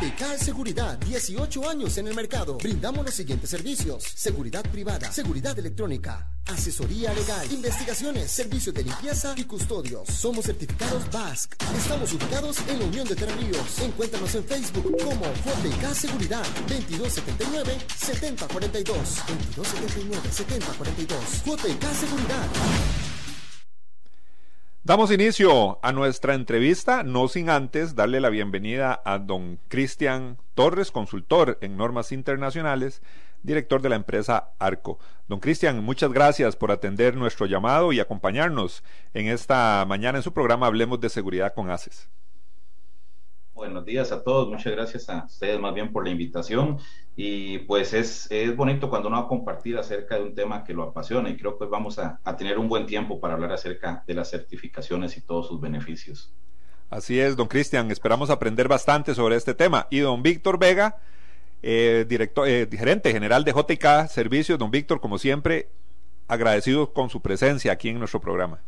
JK Seguridad, 18 años en el mercado. Brindamos los siguientes servicios: seguridad privada, seguridad electrónica, asesoría legal, investigaciones, servicios de limpieza y custodios. Somos certificados BASC. Estamos ubicados en la Unión de Terríos. Encuéntranos en Facebook como JK Seguridad 2279 7042 2279 7042 JK Seguridad. Damos inicio a nuestra entrevista, no sin antes darle la bienvenida a don Cristian Torres, consultor en normas internacionales, director de la empresa Arco. Don Cristian, muchas gracias por atender nuestro llamado y acompañarnos en esta mañana en su programa Hablemos de Seguridad con ACES. Buenos días a todos, muchas gracias a ustedes más bien por la invitación y pues es, es bonito cuando uno va a compartir acerca de un tema que lo apasiona y creo que vamos a, a tener un buen tiempo para hablar acerca de las certificaciones y todos sus beneficios. Así es, don Cristian, esperamos aprender bastante sobre este tema. Y don Víctor Vega, eh, director, eh, gerente general de JK Servicios, don Víctor, como siempre, agradecido con su presencia aquí en nuestro programa.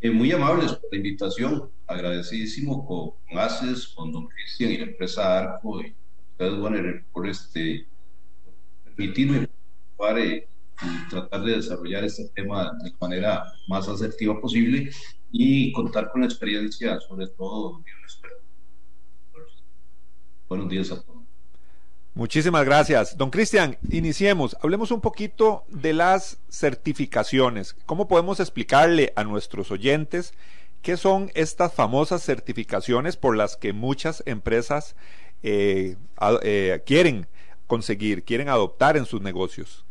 Eh, muy amables por la invitación, agradecidísimo con, con ACES, con don Cristian y la empresa Arco y bueno, por este, permitirme para, eh, tratar de desarrollar este tema de manera más asertiva posible y contar con la experiencia, sobre todo, de. Buenos días a todos. Muchísimas gracias. Don Cristian, iniciemos. Hablemos un poquito de las certificaciones. ¿Cómo podemos explicarle a nuestros oyentes qué son estas famosas certificaciones por las que muchas empresas eh, eh, quieren conseguir, quieren adoptar en sus negocios?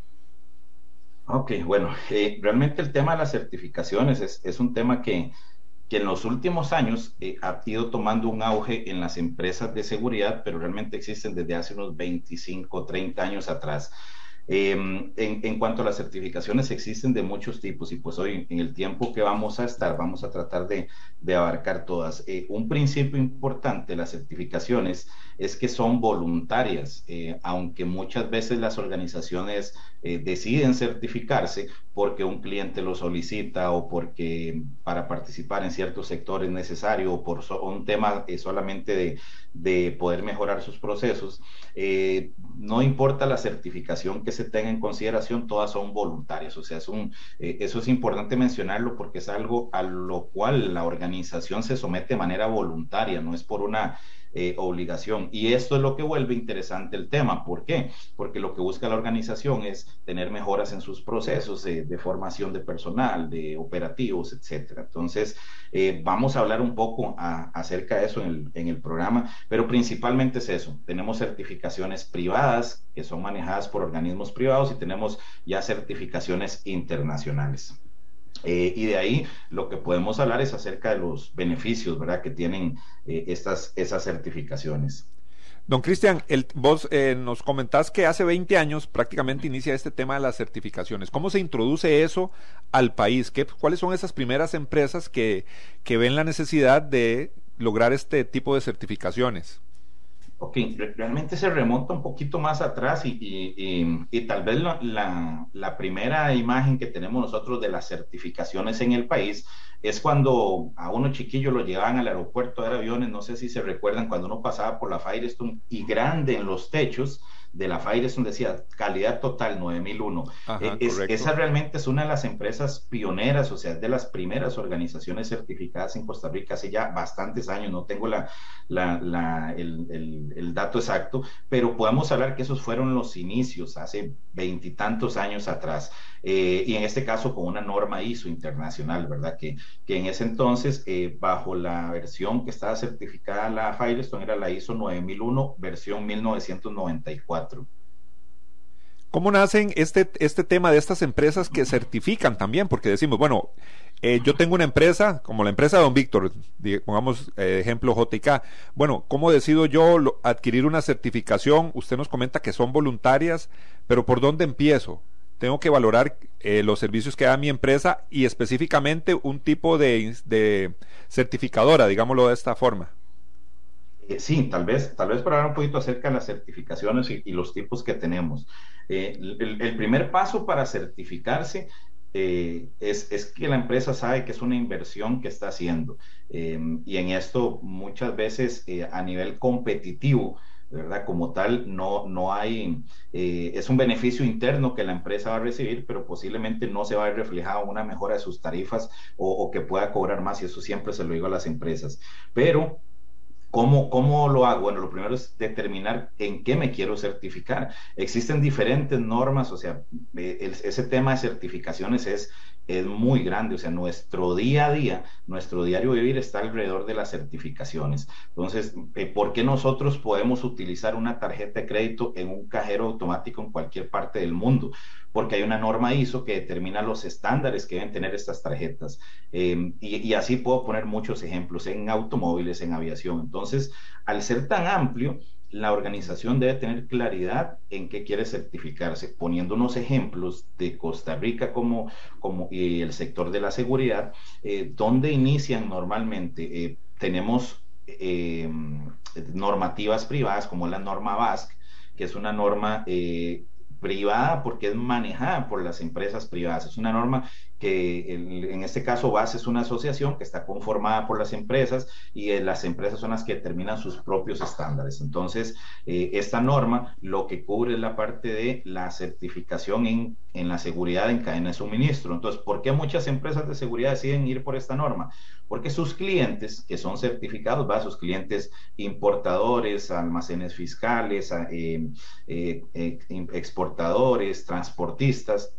Ok, bueno, eh, realmente el tema de las certificaciones es, es un tema que, que en los últimos años eh, ha ido tomando un auge en las empresas de seguridad, pero realmente existen desde hace unos 25, 30 años atrás. Eh, en, en, cuanto a las certificaciones, existen de muchos tipos y pues hoy en el tiempo que vamos a estar, vamos a tratar de, de abarcar todas. Eh, un principio importante de las certificaciones es que son voluntarias, eh, aunque muchas veces las organizaciones eh, deciden certificarse porque un cliente lo solicita o porque para participar en ciertos sectores es necesario o por so, un tema solamente de, de, poder mejorar sus procesos. no importa la certificación que se tenga en consideración, todas son voluntarias. O sea, es un, eso es importante mencionarlo porque es algo a lo cual la organización se somete de manera voluntaria, no es por una eh, obligación. Y esto es lo que vuelve interesante el tema. ¿Por qué? Porque lo que busca la organización es tener mejoras en sus procesos de formación de personal, de operativos, etcétera. Entonces, eh, vamos a hablar un poco acerca de eso en el programa, pero principalmente es eso. Tenemos certificaciones privadas que son manejadas por organismos privados y tenemos ya certificaciones internacionales. Eh, y de ahí lo que podemos hablar es acerca de los beneficios, ¿verdad?, que tienen eh, estas, esas certificaciones. Don Cristian, vos eh, nos comentás que hace 20 años prácticamente inicia este tema de las certificaciones. ¿Cómo se introduce eso al país? ¿Qué, ¿Cuáles son esas primeras empresas que, que ven la necesidad de lograr este tipo de certificaciones? Ok, realmente se remonta un poquito más atrás y, y, y, y tal vez la, la, la, primera imagen que tenemos nosotros de las certificaciones en el país es cuando a uno chiquillo lo llevaban al aeropuerto de aviones, no sé si se recuerdan, cuando uno pasaba por la Firestone y grande en los techos, de la Firestone decía calidad total 9001. Ajá, eh, es, esa realmente es una de las empresas pioneras, o sea, es de las primeras organizaciones certificadas en Costa Rica hace ya bastantes años, no tengo la, la, la el, el, el, dato exacto, pero podemos hablar que esos fueron los inicios hace veintitantos años atrás. Eh, y en este caso con una norma ISO internacional, ¿verdad? Que, que en ese entonces, eh, bajo la versión que estaba certificada la Firestone, era la ISO 9001, versión 1994. ¿Cómo nacen este, este tema de estas empresas que certifican también? Porque decimos, bueno, eh, yo tengo una empresa, como la empresa de Don Víctor, pongamos eh, ejemplo JK. Bueno, ¿cómo decido yo adquirir una certificación? Usted nos comenta que son voluntarias, pero ¿por dónde empiezo? Tengo que valorar eh, los servicios que da mi empresa y específicamente un tipo de, de certificadora, digámoslo de esta forma. Eh, sí, tal vez, tal vez para hablar un poquito acerca de las certificaciones y, los tipos que tenemos. Eh, el, primer paso para certificarse eh, es, que la empresa sabe que es una inversión que está haciendo. y en esto muchas veces a nivel competitivo, ¿verdad? Como tal, no, no hay, es un beneficio interno que la empresa va a recibir, pero posiblemente no se va a ver reflejado una mejora de sus tarifas o, o que pueda cobrar más, y eso siempre se lo digo a las empresas. Pero ¿Cómo, ¿Cómo, lo hago? Bueno, lo primero es determinar en qué me quiero certificar. Existen diferentes normas, o sea, eh, ese tema de certificaciones es, es muy grande, o sea, nuestro día a día, nuestro diario vivir está alrededor de las certificaciones. Entonces, eh, ¿por qué nosotros podemos utilizar una tarjeta de crédito en un cajero automático en cualquier parte del mundo? porque hay una norma ISO que determina los estándares que deben tener estas tarjetas. Em, y, así puedo poner muchos ejemplos en automóviles, en aviación. Entonces, al ser tan amplio, la organización debe tener claridad en qué quiere certificarse, poniendo unos ejemplos de Costa Rica como, como y el sector de la seguridad, eh, donde inician normalmente. Eh, tenemos em, normativas privadas como la norma BASC, que es una norma eh, privada porque es manejada por las empresas privadas. Es una norma que en este caso BASE es una asociación que está conformada por las empresas y eh, las empresas son las que determinan sus propios estándares. Entonces, eh, esta norma lo que cubre es la parte de la certificación en, en la seguridad en cadena de suministro. Entonces, ¿por qué muchas empresas de seguridad deciden ir por esta norma? Porque sus clientes que son certificados, ¿va? sus clientes importadores, almacenes fiscales, eh, exportadores, transportistas,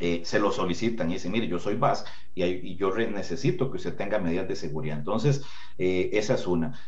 eh, se lo solicitan y dicen, mire, yo soy VAS y, yo necesito que usted tenga medidas de seguridad. Entonces, eh, esa es una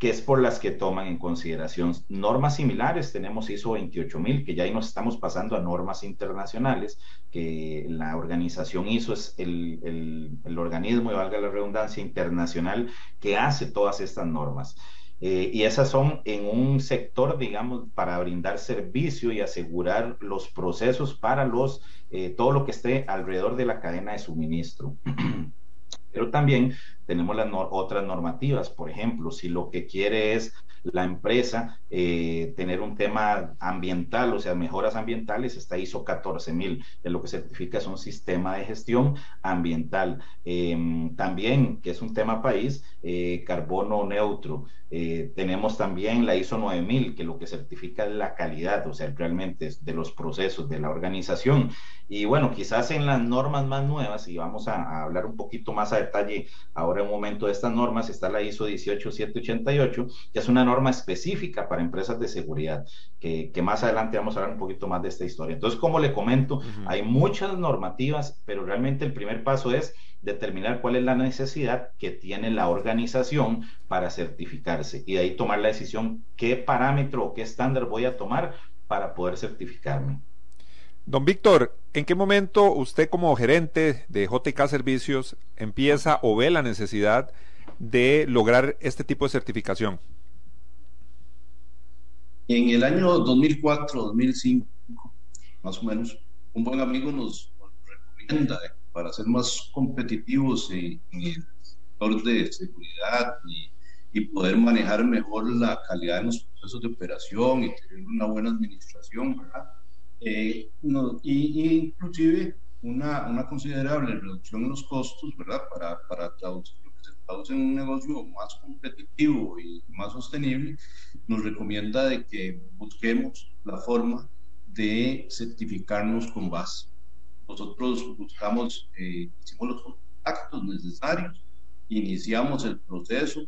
que es por las que toman en consideración normas similares. Tenemos ISO 28000, que ya ahí nos estamos pasando a normas internacionales, que la organización ISO es el, el, el organismo, y valga la redundancia, internacional que hace todas estas normas. Eh, y esas son en un sector, digamos, para brindar servicio y asegurar los procesos para los, eh, todo lo que esté alrededor de la cadena de suministro. Pero también tenemos las otras normativas, por ejemplo, si lo que quiere es la empresa eh, tener un tema ambiental, o sea, mejoras ambientales, está ISO 14000, que lo que certifica es un sistema de gestión ambiental. Em, también, que es un tema país, carbono neutro. Eh, tenemos también la ISO 9000, que lo que certifica es la calidad, o sea, realmente de los procesos de la organización. Y bueno, quizás en las normas más nuevas, y vamos a, hablar un poquito más a detalle ahora en un momento de estas normas, está la ISO 18788, que es una norma específica para empresas de seguridad, que, más adelante vamos a hablar un poquito más de esta historia. Entonces, como le comento, hay muchas normativas, pero realmente el primer paso es determinar cuál es la necesidad que tiene la organización para certificarse y de ahí tomar la decisión qué parámetro o qué estándar voy a tomar para poder certificarme. Don Víctor, ¿en qué momento usted como gerente de JK Servicios empieza o ve la necesidad de lograr este tipo de certificación? En el año 2004, 2005, más o menos, un buen amigo nos recomienda para ser más competitivos en, el sector de seguridad y, poder manejar mejor la calidad de los procesos de operación y tener una buena administración, ¿verdad? Eh, y, inclusive una, una, considerable reducción en los costos, ¿verdad? Para, para traducir, lo que se traduce en un negocio más competitivo y más sostenible, nos recomienda de que busquemos la forma de certificarnos con base nosotros buscamos, eh, hicimos los contactos necesarios, iniciamos el proceso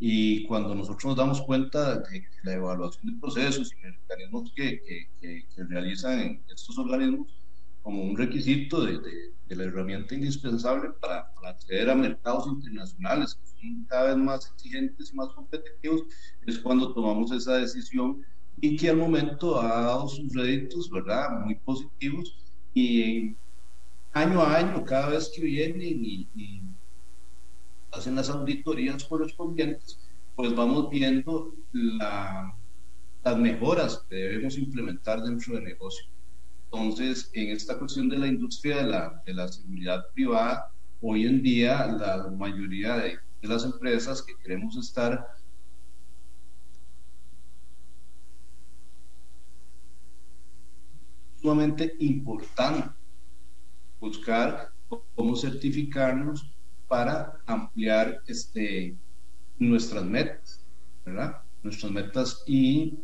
y cuando nosotros nos damos cuenta de la evaluación de procesos y mecanismos que, que, que, realizan estos organismos como un requisito de, de, la herramienta indispensable para, para, acceder a mercados internacionales que son cada vez más exigentes y más competitivos, es cuando tomamos esa decisión y que al momento ha dado sus réditos, ¿verdad? Muy positivos y año a año, cada vez que vienen y, hacen las auditorías correspondientes, pues vamos viendo la, las mejoras que debemos implementar dentro del negocio. Entonces, en esta cuestión de la industria de la, de la seguridad privada, hoy en día la mayoría de, de las empresas que queremos estar sumamente importante buscar cómo certificarnos para ampliar este, nuestras metas, ¿verdad? Nuestras metas y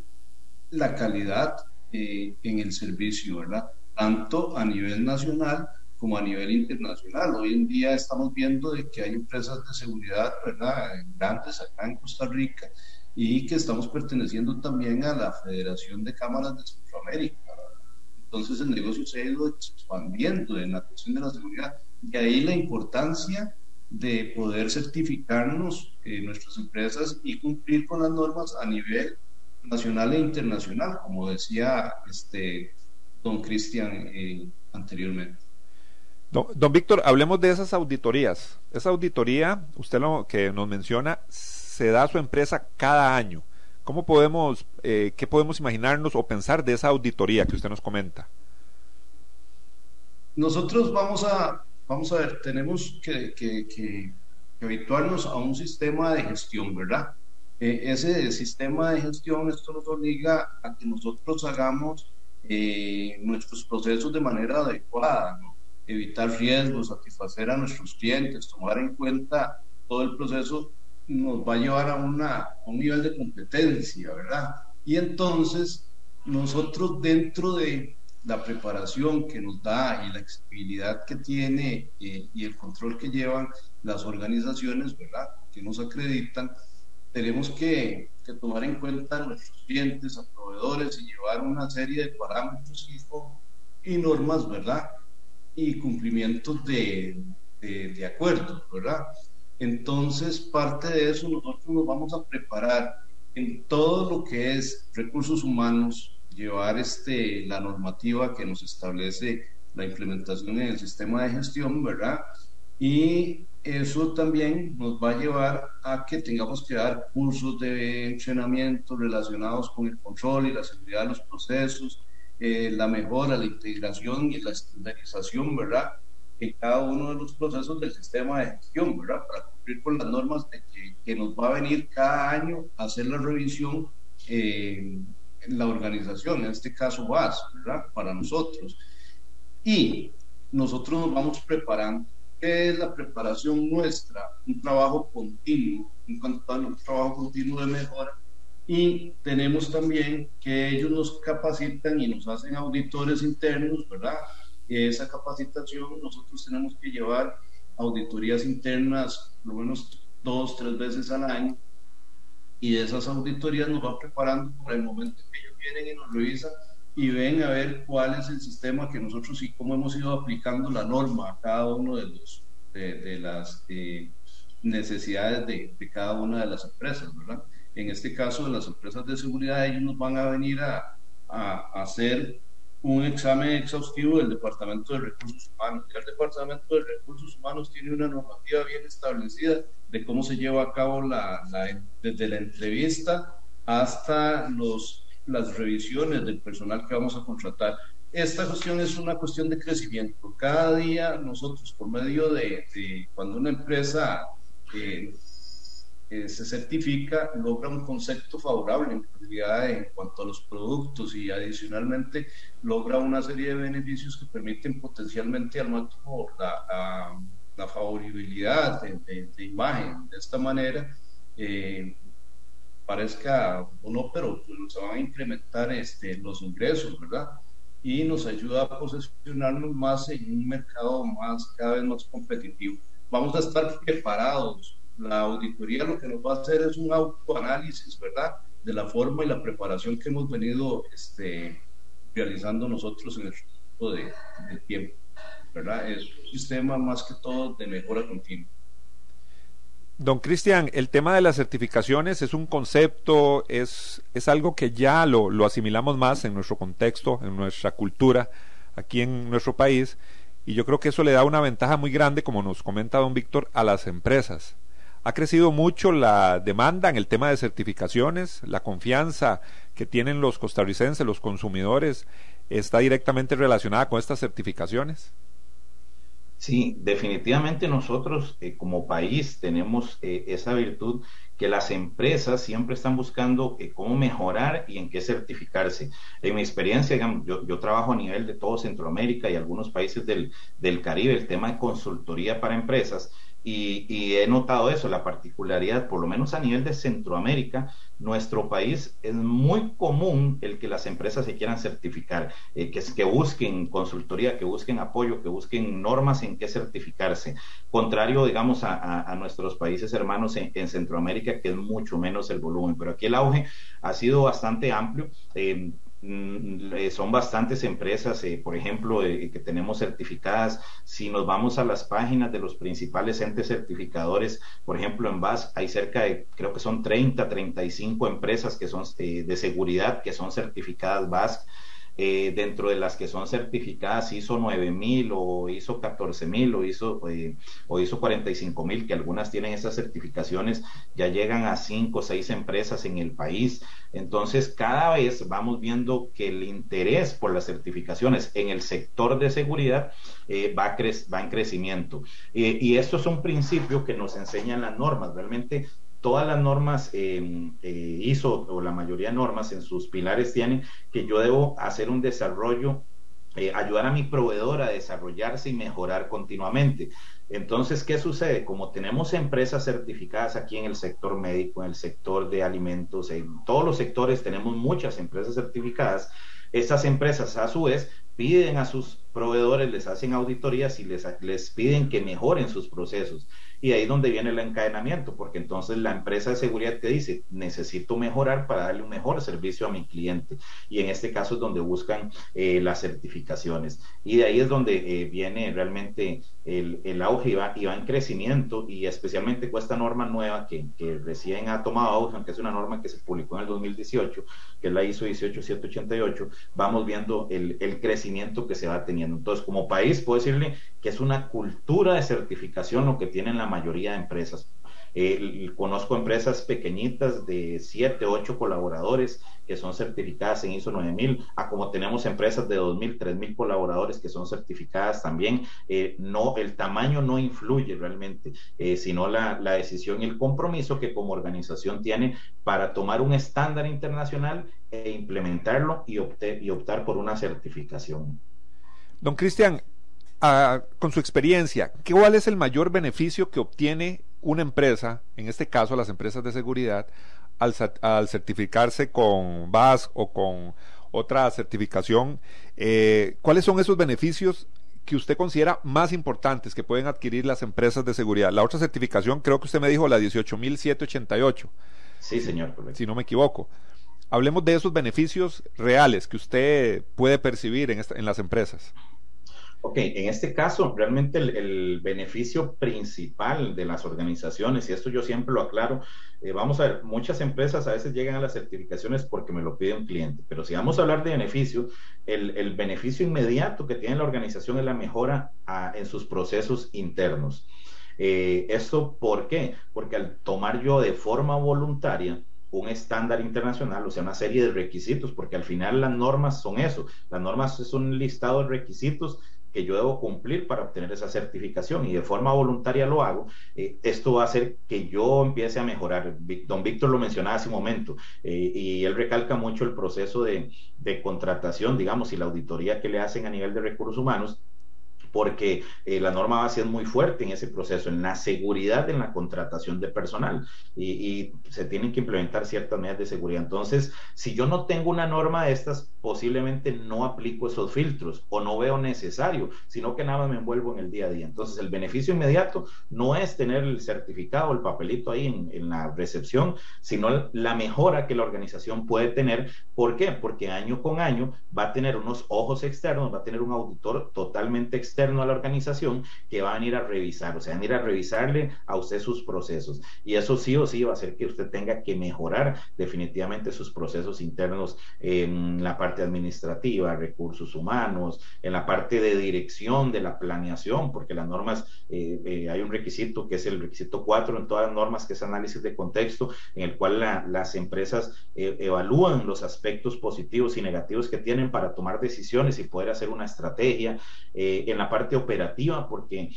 la calidad eh, en el servicio, ¿verdad? Tanto a nivel nacional como a nivel internacional. Hoy en día estamos viendo de que hay empresas de seguridad, ¿verdad? Grandes acá en Costa Rica y que estamos perteneciendo también a la Federación de Cámaras de Centroamérica. Entonces el negocio se ha ido expandiendo en la cuestión de la seguridad. Y ahí la importancia de poder certificarnos eh, nuestras empresas y cumplir con las normas a nivel nacional e internacional, como decía este don Cristian eh, anteriormente. Don, don, Víctor, hablemos de esas auditorías. Esa auditoría, usted lo que nos menciona, se da a su empresa cada año. ¿Cómo podemos, eh, qué podemos imaginarnos o pensar de esa auditoría que usted nos comenta? Nosotros vamos a, vamos a ver, tenemos que, que, que, habituarnos a un sistema de gestión, ¿verdad? Eh, ese sistema de gestión, esto nos obliga a que nosotros hagamos eh, nuestros procesos de manera adecuada, ¿no? evitar riesgos, satisfacer a nuestros clientes, tomar en cuenta todo el proceso nos va a llevar a, una, un nivel de competencia, ¿verdad? Y entonces nosotros dentro de la preparación que nos da y la accesibilidad que tiene eh, y el control que llevan las organizaciones, ¿verdad? Que nos acreditan, tenemos que, tomar en cuenta a nuestros clientes, a proveedores y llevar una serie de parámetros y, y normas, ¿verdad? Y cumplimientos de, de, de acuerdos, ¿verdad? Entonces, parte de eso nosotros nos vamos a preparar en todo lo que es recursos humanos, llevar este, la normativa que nos establece la implementación en el sistema de gestión, ¿verdad? Y eso también nos va a llevar a que tengamos que dar cursos de entrenamiento relacionados con el control y la seguridad de los procesos, eh, la mejora, la integración y la estandarización, ¿verdad? en cada uno de los procesos del sistema de gestión, ¿verdad? Para cumplir con las normas de que, que nos va a venir cada año a hacer la revisión eh, la organización, en este caso VAS, ¿verdad? Para nosotros. Y nosotros nos vamos preparando. ¿Qué es la preparación nuestra? Un trabajo continuo, un, un trabajo continuo de mejora. Y tenemos también que ellos nos capacitan y nos hacen auditores internos, ¿verdad? esa capacitación nosotros tenemos que llevar auditorías internas por lo menos dos, tres veces al año y de esas auditorías nos va preparando por el momento que ellos vienen y nos revisan y ven a ver cuál es el sistema que nosotros y cómo hemos ido aplicando la norma a cada uno de los de, las eh, necesidades de, de, cada una de las empresas, ¿verdad? En este caso, de las empresas de seguridad, ellos nos van a venir a, a, a hacer un examen exhaustivo del Departamento de Recursos Humanos. el Departamento de Recursos Humanos tiene una normativa bien establecida de cómo se lleva a cabo la, desde la entrevista hasta los, las revisiones del personal que vamos a contratar. Esta cuestión es una cuestión de crecimiento. Cada día nosotros, por medio de, cuando una empresa eh, eh, se certifica, logra un concepto favorable en calidad en cuanto a los productos y adicionalmente logra una serie de beneficios que permiten potencialmente al máximo la, la, favorabilidad de, imagen. De esta manera, eh, parezca o no, pero pues, se van a incrementar este, los ingresos, ¿verdad? Y nos ayuda a posicionarnos más en un mercado más cada vez más competitivo. Vamos a estar preparados la auditoría lo que nos va a hacer es un autoanálisis, ¿verdad? De la forma y la preparación que hemos venido este, realizando nosotros en el tipo de, tiempo, Es un sistema más que todo de mejora continua. Don Cristian, el tema de las certificaciones es un concepto, es, es algo que ya lo, lo asimilamos más en nuestro contexto, en nuestra cultura, aquí en nuestro país, y yo creo que eso le da una ventaja muy grande, como nos comenta don Víctor, a las empresas. Ha crecido mucho la demanda en el tema de certificaciones, la confianza que tienen los costarricenses, los consumidores, está directamente relacionada con estas certificaciones. Sí, definitivamente nosotros eh, como país tenemos eh, esa virtud que las empresas siempre están buscando eh, cómo mejorar y en qué certificarse. En mi experiencia, digamos, yo, trabajo a nivel de todo Centroamérica y algunos países del, del Caribe, el tema de consultoría para empresas, y, he notado eso, la particularidad, por lo menos a nivel de Centroamérica, nuestro país es muy común el que las empresas se quieran certificar, eh, que, que busquen consultoría, que busquen apoyo, que busquen normas en qué certificarse. Contrario, digamos, a, nuestros países hermanos en, Centroamérica, que es mucho menos el volumen. Pero aquí el auge ha sido bastante amplio. Eh, son bastantes empresas, eh, por ejemplo, eh, que tenemos certificadas. Si nos vamos a las páginas de los principales entes certificadores, por ejemplo, en VAS hay cerca de, creo que son 30, 35 empresas que son de seguridad que son certificadas VAS. Eh, dentro de las que son certificadas ISO 9000 o ISO 14000 o ISO, eh, o ISO 45000, que algunas tienen esas certificaciones, ya llegan a cinco o seis empresas en el país. Entonces, cada vez vamos viendo que el interés por las certificaciones en el sector de seguridad eh, va, va en crecimiento. y esto es un principio que nos enseñan las normas. Realmente todas las normas eh, eh, ISO o la mayoría de normas en sus pilares tienen que yo debo hacer un desarrollo, eh, ayudar a mi proveedor a desarrollarse y mejorar continuamente. Entonces, ¿qué sucede? Como tenemos empresas certificadas aquí en el sector médico, en el sector de alimentos, en todos los sectores tenemos muchas empresas certificadas, estas empresas a su vez piden a sus proveedores, les hacen auditorías y les, les piden que mejoren sus procesos. Y ahí es donde viene el encadenamiento, porque entonces la empresa de seguridad te dice, necesito mejorar para darle un mejor servicio a mi cliente. Y en este caso es donde buscan eh, las certificaciones. Y de ahí es donde eh, viene realmente el, el auge y va, en crecimiento, y especialmente con esta norma nueva que, que, recién ha tomado auge, aunque es una norma que se publicó en el 2018, que es la ISO 18788, vamos viendo el, el crecimiento que se va teniendo. Entonces, como país, puedo decirle que es una cultura de certificación lo que tienen la mayoría de empresas. Eh, conozco empresas pequeñitas de 7, 8 colaboradores que son certificadas en ISO 9000, a como tenemos empresas de 2.000, 3.000 colaboradores que son certificadas también. Eh, no, el tamaño no influye realmente, eh, sino la, la decisión y el compromiso que como organización tiene para tomar un estándar internacional e implementarlo y, y optar por una certificación. Don Cristian, con su experiencia, ¿cuál es el mayor beneficio que obtiene una empresa, en este caso las empresas de seguridad, al, certificarse con VAS o con otra certificación? Eh, ¿Cuáles son esos beneficios que usted considera más importantes que pueden adquirir las empresas de seguridad? La otra certificación, creo que usted me dijo la 18.788. Sí, señor. Si no me equivoco. Hablemos de esos beneficios reales que usted puede percibir en, en las empresas. Ok, en este caso, realmente el, beneficio principal de las organizaciones, y esto yo siempre lo aclaro, eh, vamos a ver, muchas empresas a veces llegan a las certificaciones porque me lo pide un cliente, pero si vamos a hablar de beneficio, el, beneficio inmediato que tiene la organización es la mejora ah, en sus procesos internos. Eh, ¿Esto por qué? Porque al tomar yo de forma voluntaria, un estándar internacional, o sea, una serie de requisitos, porque al final las normas son eso, las normas es un listado de requisitos que yo debo cumplir para obtener esa certificación y de forma voluntaria lo hago, eh, esto va a hacer que yo empiece a mejorar. Don Víctor lo mencionaba hace un momento eh, y él recalca mucho el proceso de, de contratación, digamos, y la auditoría que le hacen a nivel de recursos humanos porque eh, la norma base es muy fuerte en ese proceso, en la seguridad en la contratación de personal y, se tienen que implementar ciertas medidas de seguridad. Entonces, si yo no tengo una norma de estas, posiblemente no aplico esos filtros o no veo necesario, sino que nada más me envuelvo en el día a día. Entonces, el beneficio inmediato no es tener el certificado, el papelito ahí en, en la recepción, sino la mejora que la organización puede tener. ¿Por qué? Porque año con año va a tener unos ojos externos, va a tener un auditor totalmente externo a la organización que van a ir a revisar, o sea, van a ir a revisarle a usted sus procesos. Y eso sí o sí va a hacer que usted tenga que mejorar definitivamente sus procesos internos en la parte administrativa, recursos humanos, en la parte de dirección de la planeación, porque las normas, eh, eh, hay un requisito que es el requisito 4 en todas las normas, que es análisis de contexto, en el cual las empresas eh, evalúan los aspectos positivos y negativos que tienen para tomar decisiones y poder hacer una estrategia. en la parte parte operativa, porque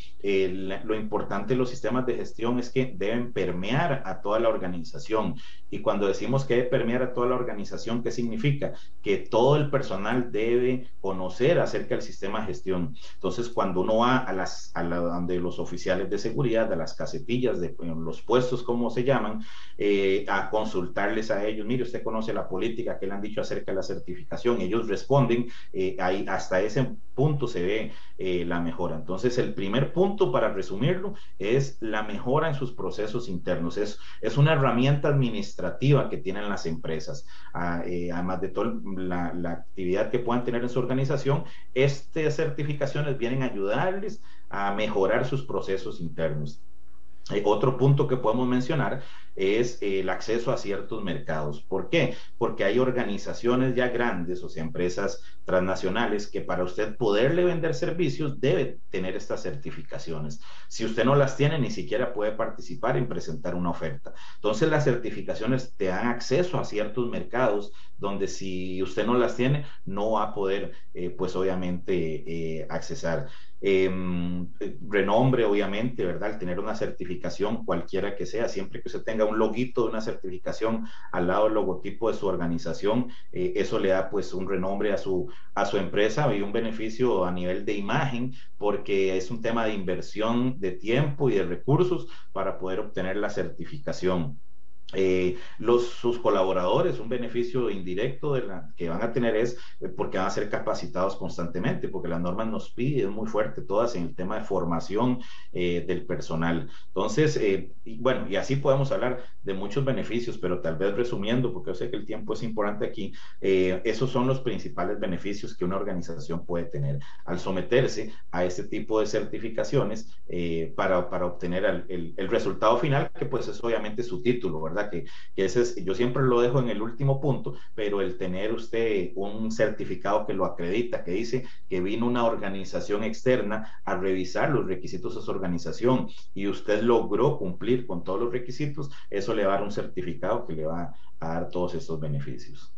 lo importante de los sistemas de gestión es que deben permear a toda la organización. Y cuando decimos que debe permear a toda la organización, ¿qué significa? Que todo el personal debe conocer acerca del sistema de gestión. Entonces, cuando uno va a las a la, donde los oficiales de seguridad, a las casetillas, de los puestos, como se llaman, eh, a consultarles a ellos, mire, usted conoce la política que le han dicho acerca de la certificación, ellos responden, eh, ahí, hasta ese punto se ve eh, la mejora. Entonces, el primer punto, para resumirlo, es la mejora en sus procesos internos. Es, es una herramienta administrativa que tienen las empresas. Ah, eh, además de toda la, actividad que puedan tener en su organización, estas certificaciones vienen a ayudarles a mejorar sus procesos internos. Eh, otro punto que podemos mencionar es eh, el acceso a ciertos mercados. ¿Por qué? Porque hay organizaciones ya grandes, o empresas transnacionales, que para usted poderle vender servicios debe tener estas certificaciones. Si usted no las tiene, ni siquiera puede participar en presentar una oferta. Entonces, las certificaciones te dan acceso a ciertos mercados donde si usted no las tiene, no va a poder, eh, pues obviamente, accesar. Em, renombre, obviamente, ¿verdad? El tener una certificación, cualquiera que sea, siempre que usted tenga un loguito de una certificación al lado del logotipo de su organización, eh, eso le da pues un renombre a su, a su empresa y un beneficio a nivel de imagen, porque es un tema de inversión de tiempo y de recursos para poder obtener la certificación. Eh, los, sus colaboradores, un beneficio indirecto de la, que van a tener es eh, porque van a ser capacitados constantemente, porque las normas nos piden muy fuerte todas en el tema de formación eh, del personal. Entonces, y, bueno, y así podemos hablar de muchos beneficios, pero tal vez resumiendo, porque yo sé que el tiempo es importante aquí, esos son los principales beneficios que una organización puede tener al someterse a este tipo de certificaciones para, para, obtener el, el resultado final, que pues es obviamente su título, ¿verdad? Que, ese es, yo siempre lo dejo en el último punto, pero el tener usted un certificado que lo acredita, que dice que vino una organización externa a revisar los requisitos de su organización y usted logró cumplir con todos los requisitos, eso le va a dar un certificado que le va a dar todos estos beneficios.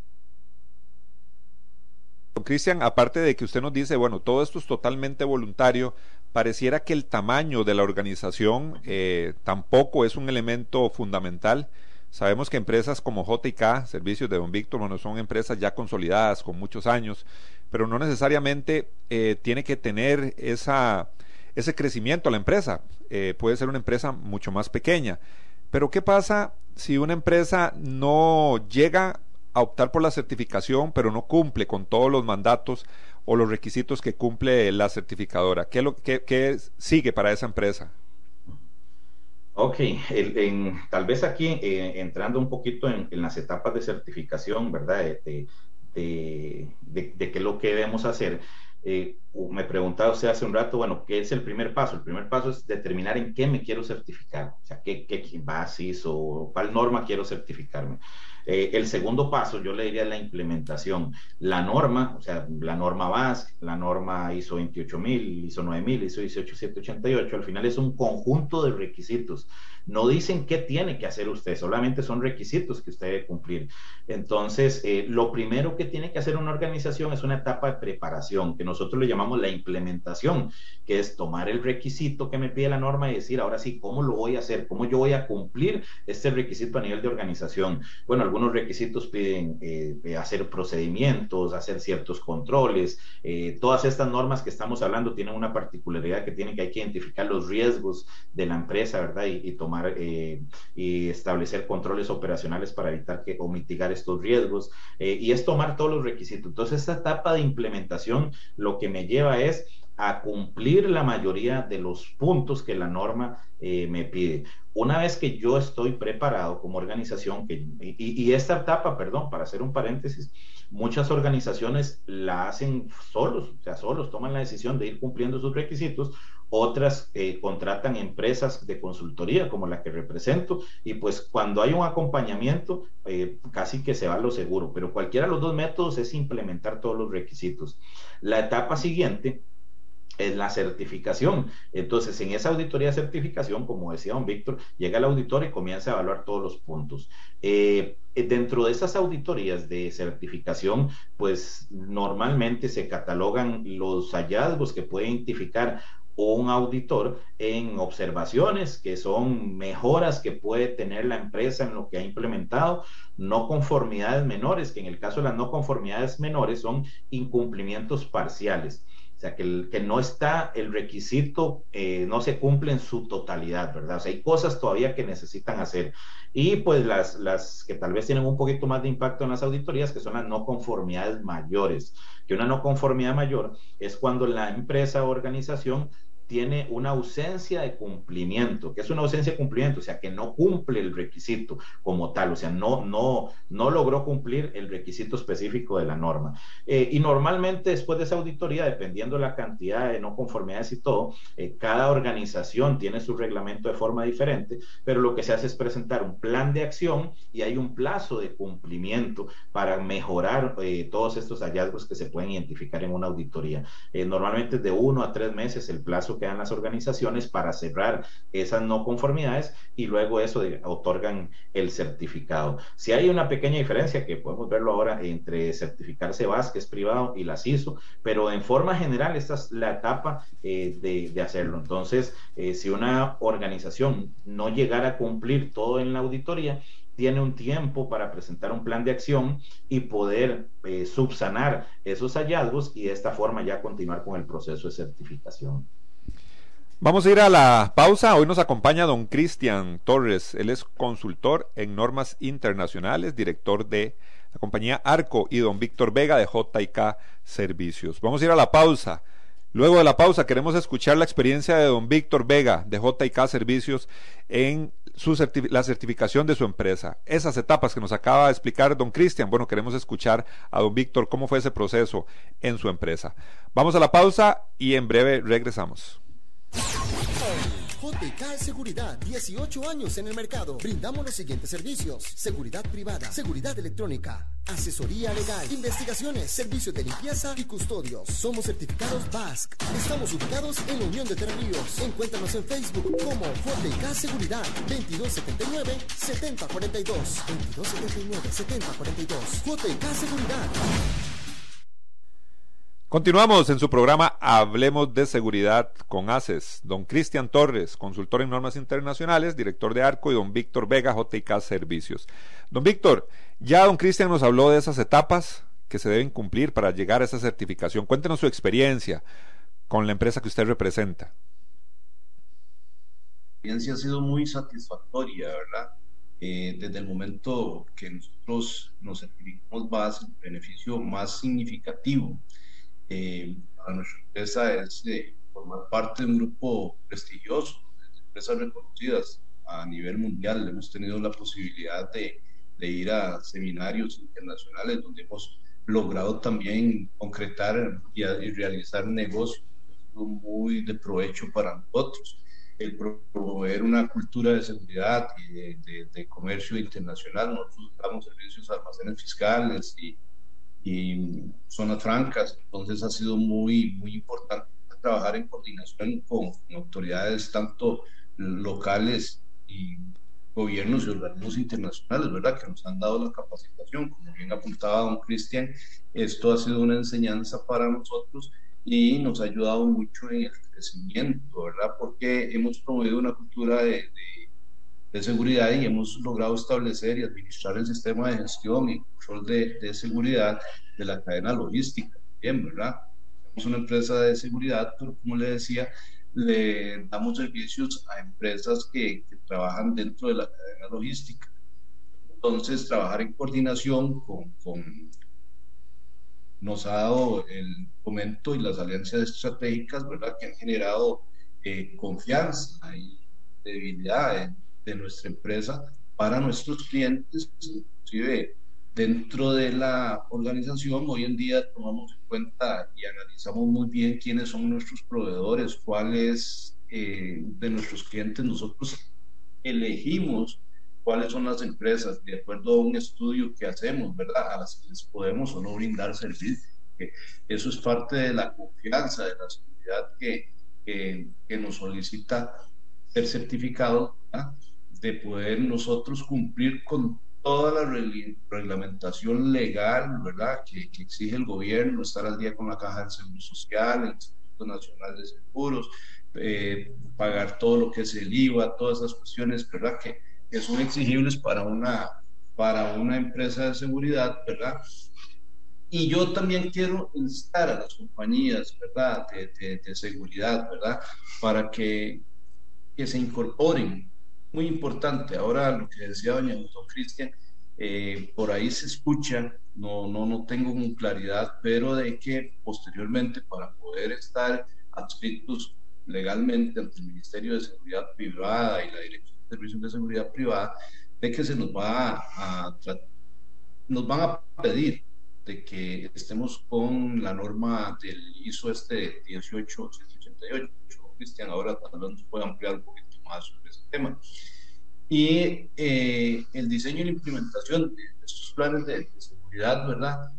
Cristian, aparte de que usted nos dice, bueno, todo esto es totalmente voluntario, pareciera que el tamaño de la organización eh, tampoco es un elemento fundamental. Sabemos que empresas como JK, Servicios de Don Víctor, bueno, son empresas ya consolidadas con muchos años, pero no necesariamente eh, tiene que tener esa, ese crecimiento la empresa. Eh, puede ser una empresa mucho más pequeña. Pero ¿qué pasa si una empresa no llega a optar por la certificación, pero no cumple con todos los mandatos o los requisitos que cumple la certificadora? ¿Qué, lo, qué sigue para esa empresa? Ok, tal vez aquí eh, entrando un poquito en, las etapas de certificación, ¿verdad? De, de, qué es lo que debemos hacer. Eh, me preguntaba usted hace un rato, bueno, ¿qué es el primer paso? El primer paso es determinar en qué me quiero certificar, o sea, qué, qué basis o cuál norma quiero certificarme. Eh, el segundo paso, yo le diría la implementación. La norma, o sea, la norma BASC, la norma ISO 28000, ISO 9000, ISO 18788, al final es un conjunto de requisitos. No dicen qué tiene que hacer usted, solamente son requisitos que usted debe cumplir. Entonces, eh, lo primero que tiene que hacer una organización es una etapa de preparación, que nosotros le llamamos la implementación, que es tomar el requisito que me pide la norma y decir, ahora sí, ¿cómo lo voy a hacer? ¿Cómo yo voy a cumplir este requisito a nivel de organización? Bueno, algunos requisitos piden eh, hacer procedimientos, hacer ciertos controles. Eh, todas estas normas que estamos hablando tienen una particularidad que tienen que hay que identificar los riesgos de la empresa, ¿verdad? Y, tomar eh, y establecer controles operacionales para evitar que o mitigar estos riesgos. y es tomar todos los requisitos. Entonces, esta etapa de implementación lo que me lleva es a cumplir la mayoría de los puntos que la norma me pide. Una vez que yo estoy preparado como organización, que, y, esta etapa, perdón, para hacer un paréntesis, muchas organizaciones la hacen solos, o sea, solos toman la decisión de ir cumpliendo sus requisitos, otras eh, contratan empresas de consultoría como la que represento, y pues cuando hay un acompañamiento, eh, casi que se va lo seguro, pero cualquiera de los dos métodos es implementar todos los requisitos. La etapa siguiente es la certificación. Entonces, en esa auditoría de certificación, como decía don Víctor, llega el auditor y comienza a evaluar todos los puntos. Eh, dentro de esas auditorías de certificación, pues normalmente se catalogan los hallazgos que puede identificar un auditor en observaciones que son mejoras que puede tener la empresa en lo que ha implementado, no conformidades menores, que en el caso de las no conformidades menores son incumplimientos parciales. O sea, que, que no está el requisito, eh, no se cumple en su totalidad, ¿verdad? O sea, hay cosas todavía que necesitan hacer. Y pues las, las que tal vez tienen un poquito más de impacto en las auditorías, que son las no conformidades mayores. Que una no conformidad mayor es cuando la empresa o organización tiene una ausencia de cumplimiento, que es una ausencia de cumplimiento, o sea, que no cumple el requisito como tal, o sea, no, no, no logró cumplir el requisito específico de la norma. Eh, y normalmente después de esa auditoría, dependiendo de la cantidad de no conformidades y todo, eh, cada organización tiene su reglamento de forma diferente, pero lo que se hace es presentar un plan de acción y hay un plazo de cumplimiento para mejorar eh, todos estos hallazgos que se pueden identificar en una auditoría. normalmente de uno a tres meses el plazo quedan las organizaciones para cerrar esas no conformidades y luego eso otorgan el certificado. Si hay una pequeña diferencia que podemos verlo ahora entre certificarse VAS, que es privado, y la CISO, pero en forma general esta es la etapa eh, de, hacerlo. Entonces, eh, si una organización no llegara a cumplir todo en la auditoría, tiene un tiempo para presentar un plan de acción y poder eh, subsanar esos hallazgos y de esta forma ya continuar con el proceso de certificación. Vamos a ir a la pausa. Hoy nos acompaña don Cristian Torres. Él es consultor en normas internacionales, director de la compañía Arco y don Víctor Vega de JK Servicios. Vamos a ir a la pausa. Luego de la pausa queremos escuchar la experiencia de don Víctor Vega de JK Servicios en su la certificación de su empresa. Esas etapas que nos acaba de explicar don Cristian. Bueno, queremos escuchar a don Víctor cómo fue ese proceso en su empresa. Vamos a la pausa y en breve regresamos. JK Seguridad, 18 años en el mercado. Brindamos los siguientes servicios: seguridad privada, seguridad electrónica, asesoría legal, investigaciones, servicios de limpieza y custodios. Somos certificados BASC. Estamos ubicados en la Unión de Terreríos. Encuéntranos en Facebook como JK Seguridad, 2279 7042. 2279 7042. JK Seguridad. Continuamos en su programa Hablemos de Seguridad con ACES. Don Cristian Torres, consultor en normas internacionales, director de ARCO, y don Víctor Vega, JK Servicios. Don Víctor, ya don Cristian nos habló de esas etapas que se deben cumplir para llegar a esa certificación. Cuéntenos su experiencia con la empresa que usted representa. La experiencia ha sido muy satisfactoria, ¿verdad? Eh, desde el momento que nosotros nos certificamos va a ser el beneficio más significativo eh, para nuestra empresa es eh, formar parte de un grupo prestigioso, de empresas reconocidas a nivel mundial. Hemos tenido la posibilidad de, de ir a seminarios internacionales donde hemos logrado también concretar y, realizar negocios muy de provecho para nosotros. El promover una cultura de seguridad y de, de comercio internacional. Nosotros damos servicios a almacenes fiscales y y zonas francas. Entonces ha sido muy, muy importante trabajar en coordinación con, autoridades tanto locales y gobiernos y organismos internacionales, ¿verdad? Que nos han dado la capacitación. Como bien apuntaba don Cristian, esto ha sido una enseñanza para nosotros y nos ha ayudado mucho en el crecimiento, ¿verdad? Porque hemos promovido una cultura de de seguridad y hemos logrado establecer y administrar el sistema de gestión y control de, de seguridad de la cadena logística. Bien, ¿verdad? Somos una empresa de seguridad, pero como le decía, le damos servicios a empresas que, trabajan dentro de la cadena logística. Entonces, trabajar en coordinación con, con nos ha dado el momento y las alianzas estratégicas, ¿verdad? Que han generado eh, confianza y debilidad de nuestra empresa para nuestros clientes, inclusive dentro de la organización hoy en día tomamos en cuenta y analizamos muy bien quiénes son nuestros proveedores, cuáles eh, de nuestros clientes nosotros elegimos cuáles son las empresas de acuerdo a un estudio que hacemos, ¿verdad? A las que les podemos o no brindar servicio. Eso es parte de la confianza, de la seguridad seguridad que, que, nos solicita ser certificado, de poder nosotros cumplir con toda la reglamentación legal, ¿verdad?, que, exige el gobierno, estar al día con la Caja del Seguro Social, el Instituto Nacional de Seguros, eh, pagar todo lo que es el IVA, todas esas cuestiones, ¿verdad?, que, que son exigibles para una, para una empresa de seguridad, ¿verdad? Y yo también quiero instar a las compañías, ¿verdad?, de, de, seguridad, ¿verdad?, para que, que se incorporen. Muy importante, ahora lo que decía doña Don Cristian, eh, por ahí se escucha, no, no, no tengo con claridad, pero de que posteriormente para poder estar adscritos legalmente ante el Ministerio de Seguridad Privada y la Dirección de Servicios de Seguridad Privada, de que se nos va a, nos van a pedir de que estemos con la norma del ISO este 18788. Cristian ahora tal vez nos puede ampliar un poquito más sobre ese tema. Y eh, el diseño y la implementación de estos planes de, seguridad, ¿verdad?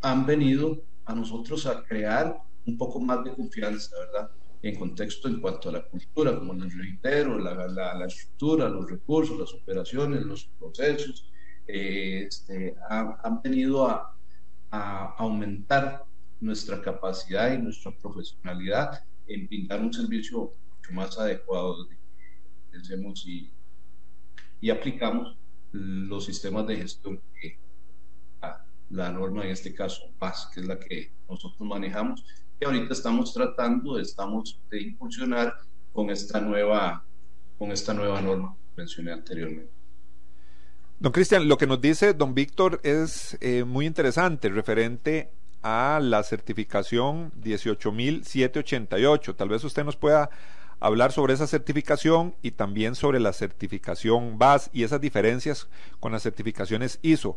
Han venido a nosotros a crear un poco más de confianza, ¿verdad? en contexto en cuanto a la cultura, como les reitero, la, la, estructura, los recursos, las operaciones, los procesos, eh, este, han, venido a, a, aumentar nuestra capacidad y nuestra profesionalidad en brindar un servicio mucho más adecuado hacemos y, y aplicamos los sistemas de gestión que la norma en este caso PAS, que es la que nosotros manejamos, que ahorita estamos tratando, estamos de impulsionar con esta nueva, con esta nueva norma que mencioné anteriormente. Don Cristian, lo que nos dice don Víctor es eh, muy interesante referente a la certificación 18788. Tal vez usted nos pueda hablar sobre esa certificación y también sobre la certificación BAS y esas diferencias con las certificaciones ISO.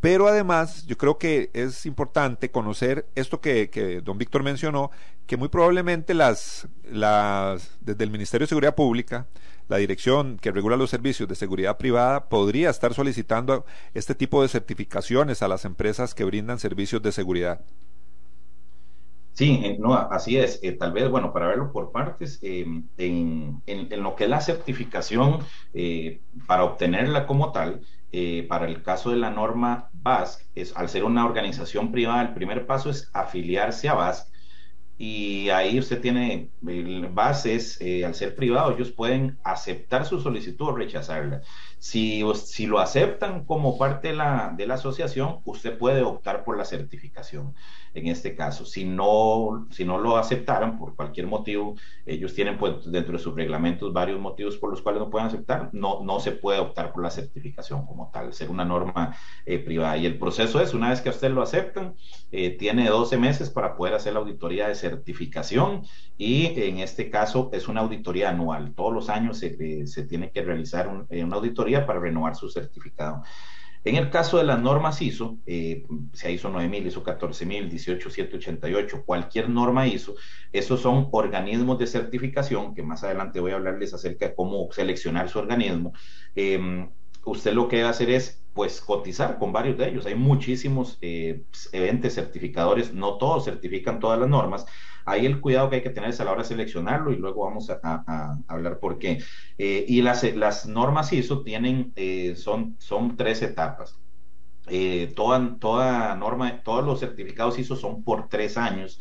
Pero además, yo creo que es importante conocer esto que, don Víctor mencionó, que muy probablemente las, las, desde el Ministerio de Seguridad Pública, la dirección que regula los servicios de seguridad privada, podría estar solicitando este tipo de certificaciones a las empresas que brindan servicios de seguridad. Sí, eh, no, así es. Eh, tal vez, bueno, para verlo por partes, eh, en, lo que es la certificación, para obtenerla como tal, para el caso de la norma BASC, es, al ser una organización privada, el primer paso es afiliarse a BASC y ahí usted tiene bases, al ser privado, ellos pueden aceptar su solicitud o rechazarla. Si, si lo aceptan como parte de la, de la asociación, usted puede optar por la certificación en este caso. Si no, si no lo aceptaran por cualquier motivo, ellos tienen pues, dentro de sus reglamentos varios motivos por los cuales no pueden aceptar, no, no se puede optar por la certificación como tal, ser una norma eh, privada. Y el proceso es, una vez que usted lo aceptan, eh, tiene 12 meses para poder hacer la auditoría de certificación y en este caso es una auditoría anual. Todos los años se, eh, se tiene que realizar una auditoría para renovar su certificado. En el caso de las normas ISO, eh, ISO 9000, ISO 14000, 18788, cualquier norma ISO, esos son organismos de certificación, que más adelante voy a hablarles acerca de cómo seleccionar su organismo. Em, usted lo que debe hacer es pues cotizar con varios de ellos. Hay muchísimos eh, eventos certificadores, no todos certifican todas las normas, Ahí el cuidado que hay que tener es a la hora de seleccionarlo y luego vamos a, hablar por qué. Eh, y las, las, normas ISO tienen, eh, son, son tres etapas. Eh, toda, toda norma, todos los certificados ISO son por tres años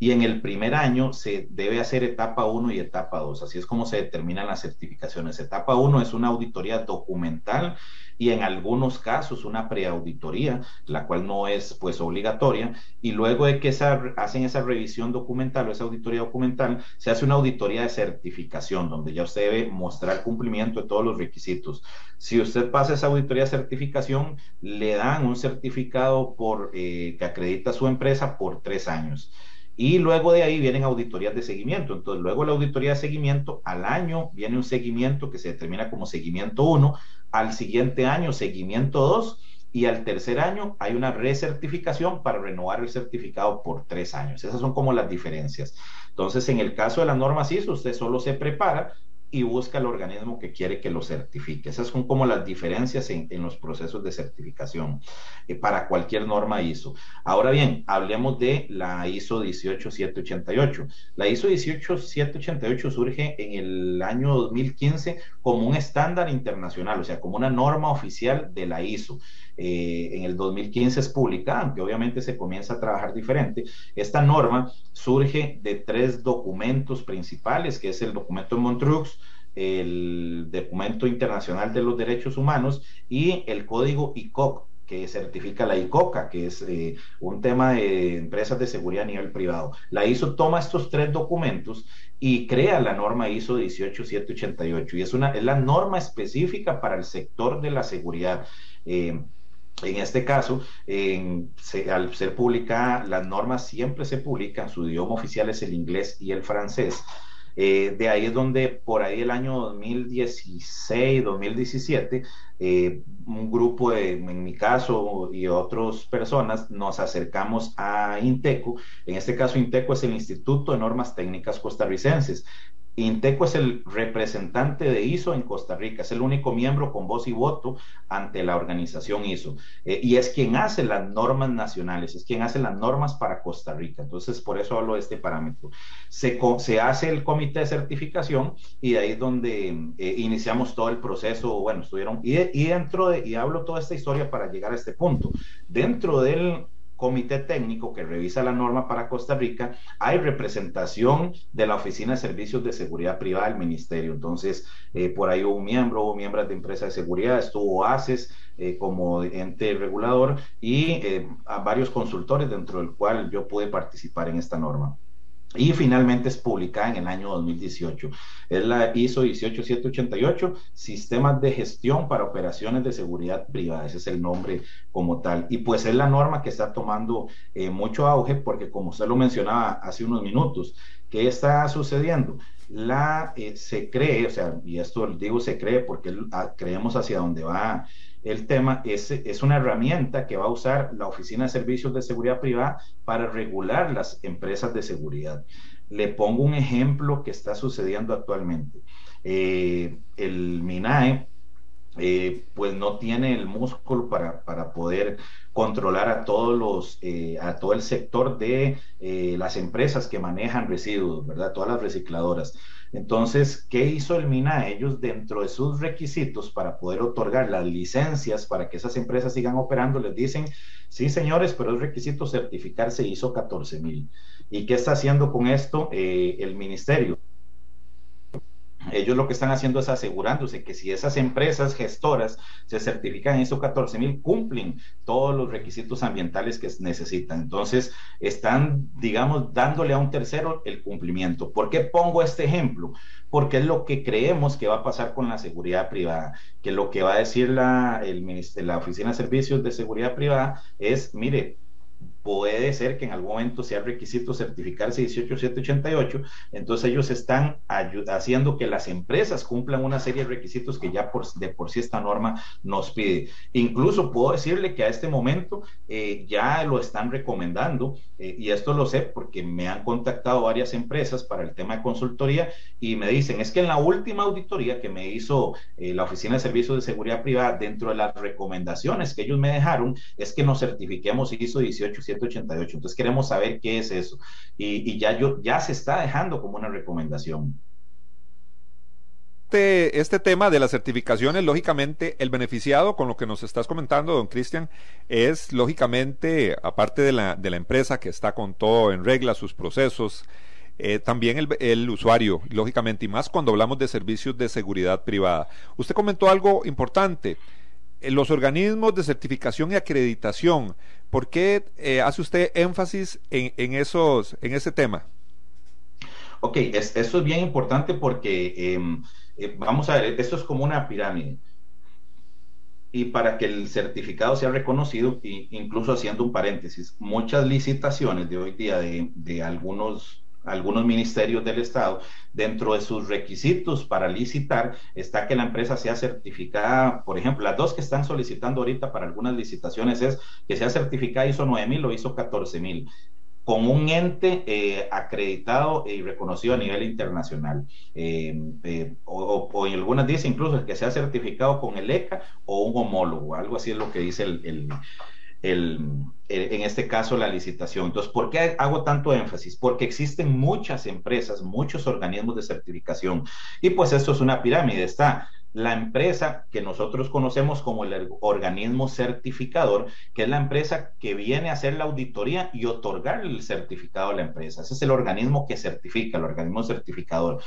y en el primer año se debe hacer etapa 1 y etapa 2. Así es como se determinan las certificaciones. Etapa 1 es una auditoría documental y en algunos casos una preauditoría, la cual no es pues obligatoria, y luego de que esa, hacen esa revisión documental o esa auditoría documental, se hace una auditoría de certificación, donde ya usted debe mostrar cumplimiento de todos los requisitos. Si usted pasa esa auditoría de certificación, le dan un certificado por, eh, que acredita su empresa por tres años. Y luego de ahí vienen auditorías de seguimiento. Entonces, luego la auditoría de seguimiento, al año viene un seguimiento que se determina como seguimiento 1, al siguiente año seguimiento 2 y al tercer año hay una recertificación para renovar el certificado por tres años. Esas son como las diferencias. Entonces, en el caso de las normas ISO, usted solo se prepara y busca el organismo que quiere que lo certifique. Esas son como las diferencias en, los procesos de certificación eh, para cualquier norma ISO. Ahora bien, hablemos de la ISO 18788. La ISO 18788 surge en el año 2015 como un estándar internacional, o sea, como una norma oficial de la ISO. Eh, en el 2015 es publicada, aunque obviamente se comienza a trabajar diferente. Esta norma surge de tres documentos principales, que es el documento de Montreux, el documento internacional de los derechos humanos y el código ICOC, que certifica la ICOCA, que es eh, un tema de empresas de seguridad a nivel privado. La ISO toma estos tres documentos y crea la norma ISO 18788 y es, una, es la norma específica para el sector de la seguridad. Eh, en este caso, al ser publicada, las normas siempre se publican, su idioma oficial es el inglés y el francés. Eh, de ahí es donde por ahí el año 2016, 2017, eh, un grupo, de, en mi caso y otras personas, nos acercamos a Inteco. En este caso, Inteco es el Instituto de Normas Técnicas Costarricenses. Inteco es el representante de ISO en Costa Rica, es el único miembro con voz y voto ante la organización ISO eh, y es quien hace las normas nacionales, es quien hace las normas para Costa Rica. Entonces, por eso hablo de este parámetro. Se, hace el comité de certificación y ahí es donde eh, iniciamos todo el proceso. Bueno, estuvieron, y, y dentro de, y hablo toda esta historia para llegar a este punto. Dentro del comité técnico que revisa la norma para Costa Rica, hay representación de la Oficina de Servicios de Seguridad Privada del Ministerio. Entonces, eh, por ahí hubo un miembro, hubo miembros de empresas de seguridad, estuvo ACES eh, como ente regulador y eh, a varios consultores dentro del cual yo pude participar en esta norma y finalmente es publicada en el año 2018. Es la ISO 18788, Sistemas de Gestión para Operaciones de Seguridad Privada, ese es el nombre como tal. Y pues es la norma que está tomando eh, mucho auge porque como usted lo mencionaba hace unos minutos, ¿qué está sucediendo? La eh, se cree, o sea, y esto digo se cree porque ah, creemos hacia dónde va el tema es, es una herramienta que va a usar la Oficina de Servicios de Seguridad Privada para regular las empresas de seguridad. Le pongo un ejemplo que está sucediendo actualmente. Eh, el MINAE, eh, pues no tiene el músculo para, para poder controlar a todos los, eh, a todo el sector de las empresas que manejan residuos, ¿verdad? Todas las recicladoras. Entonces, ¿qué hizo el MINA? Ellos dentro de sus requisitos para poder otorgar las licencias para que esas empresas sigan operando, les dicen, sí señores, pero es requisito certificarse ISO 14000. ¿Y qué está haciendo con esto eh, el ministerio? Ellos lo que están haciendo es asegurándose que si esas empresas gestoras se certifican en ISO 14000, cumplen todos los requisitos ambientales que necesitan. Entonces, están, digamos, dándole a un tercero el cumplimiento. ¿Por qué pongo este ejemplo? Porque es lo que creemos que va a pasar con la seguridad privada, que lo que va a decir la, el, la Oficina de Servicios de Seguridad Privada es, mire, puede ser que en algún momento sea requisito certificarse 18788, entonces ellos están haciendo que las empresas cumplan una serie de requisitos que ya de por sí esta norma nos pide. Incluso puedo decirle que a este momento eh, ya lo están recomendando, eh, y esto lo sé porque me han contactado varias empresas para el tema de consultoría y me dicen, es que en la última auditoría que me hizo eh, la Oficina de Servicios de Seguridad Privada, dentro de las recomendaciones que ellos me dejaron, es que nos certifiquemos ISO 18788 entonces queremos saber qué es eso. Y, ya, yo, ya se está dejando como una recomendación. Este, este, tema de las certificaciones, lógicamente, el beneficiado con lo que nos estás comentando, don Cristian, es lógicamente, aparte de la, de la empresa que está con todo en regla, sus procesos, eh, también el, el, usuario, lógicamente, y más cuando hablamos de servicios de seguridad privada. Usted comentó algo importante, los organismos de certificación y acreditación. ¿Por qué eh, hace usted énfasis en, esos, en ese tema? Ok, eso es bien importante porque, em, eh, vamos a ver, esto es como una pirámide. Y para que el certificado sea reconocido, incluso haciendo un paréntesis, muchas licitaciones de hoy día de, de algunos algunos ministerios del Estado, dentro de sus requisitos para licitar está que la empresa sea certificada, por ejemplo, las dos que están solicitando ahorita para algunas licitaciones es que sea certificada ISO 9000 o ISO 14000 con un ente eh, acreditado y reconocido a nivel internacional. Eh, eh, o, en algunas dice incluso que sea certificado con el ECA o un homólogo, algo así es lo que dice el, en este caso la licitación. Entonces, ¿por qué hago tanto énfasis? Porque existen muchas empresas, muchos organismos de certificación y pues esto es una pirámide. Está la empresa que nosotros conocemos como el organismo certificador, que es la empresa que viene a hacer la auditoría y otorgar el certificado a la empresa. Ese es el organismo que certifica, el organismo certificador.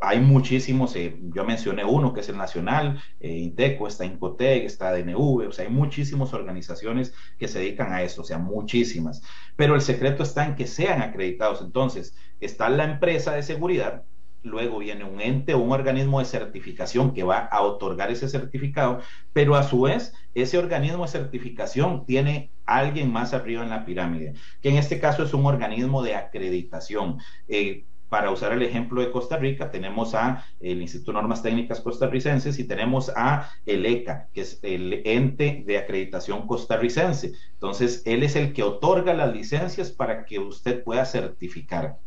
Hay muchísimos, eh, yo mencioné uno que es el Nacional, eh, Inteco, está Incotec, está DNV, o sea, hay muchísimas organizaciones que se dedican a eso, o sea, muchísimas. Pero el secreto está en que sean acreditados. Entonces, está la empresa de seguridad, luego viene un ente o un organismo de certificación que va a otorgar ese certificado, pero a su vez ese organismo de certificación tiene alguien más arriba en la pirámide, que en este caso es un organismo de acreditación. Eh, para usar el ejemplo de Costa Rica, tenemos a el Instituto de Normas Técnicas Costarricenses y tenemos a el ECA, que es el ente de acreditación costarricense. Entonces, él es el que otorga las licencias para que usted pueda certificar.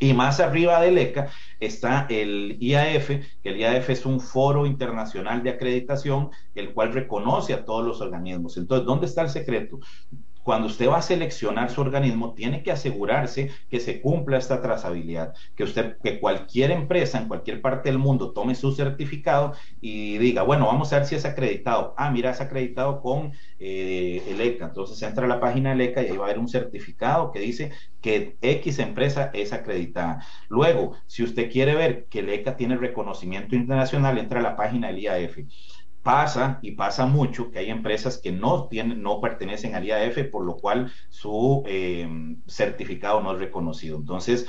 Y más arriba del ECA está el IAF, que el IAF es un foro internacional de acreditación, el cual reconoce a todos los organismos. Entonces, ¿dónde está el secreto? Cuando usted va a seleccionar su organismo, tiene que asegurarse que se cumpla esta trazabilidad, que usted, que cualquier empresa en cualquier parte del mundo tome su certificado y diga, bueno, vamos a ver si es acreditado. Ah, mira, es acreditado con eh, el ECA. Entonces entra a la página del ECA y ahí va a haber un certificado que dice que X empresa es acreditada. Luego, si usted quiere ver que el ECA tiene reconocimiento internacional, entra a la página del IAF pasa y pasa mucho que hay empresas que no tienen, no pertenecen al IAF, por lo cual su eh, certificado no es reconocido. Entonces,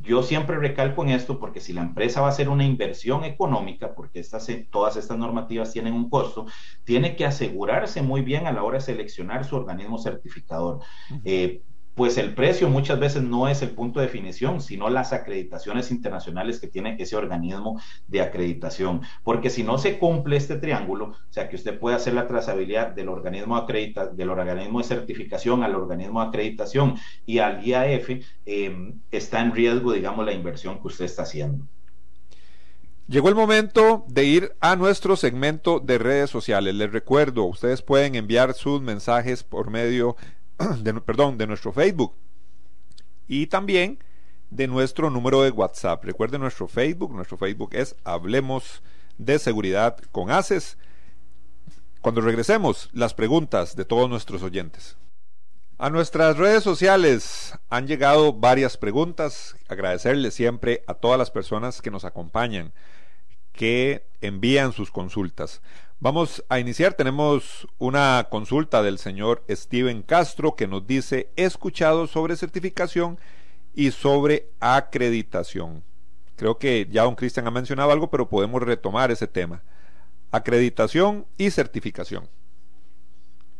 yo siempre recalco en esto porque si la empresa va a hacer una inversión económica, porque estas, todas estas normativas tienen un costo, tiene que asegurarse muy bien a la hora de seleccionar su organismo certificador pues el precio muchas veces no es el punto de definición, sino las acreditaciones internacionales que tiene ese organismo de acreditación. Porque si no se cumple este triángulo, o sea, que usted puede hacer la trazabilidad del organismo, acredita, del organismo de certificación al organismo de acreditación y al IAF, em, está en riesgo, digamos, la inversión que usted está haciendo. Llegó el momento de ir a nuestro segmento de redes sociales. Les recuerdo, ustedes pueden enviar sus mensajes por medio de, perdón, de nuestro Facebook y también de nuestro número de WhatsApp. Recuerden nuestro Facebook, nuestro Facebook es Hablemos de Seguridad con ACES. Cuando regresemos, las preguntas de todos nuestros oyentes. A nuestras redes sociales han llegado varias preguntas. Agradecerle siempre a todas las personas que nos acompañan, que envían sus consultas. Vamos a iniciar. Tenemos una consulta del señor Steven Castro que nos dice, he escuchado sobre certificación y sobre acreditación. Creo que ya don Cristian ha mencionado algo, pero podemos retomar ese tema. Acreditación y certificación.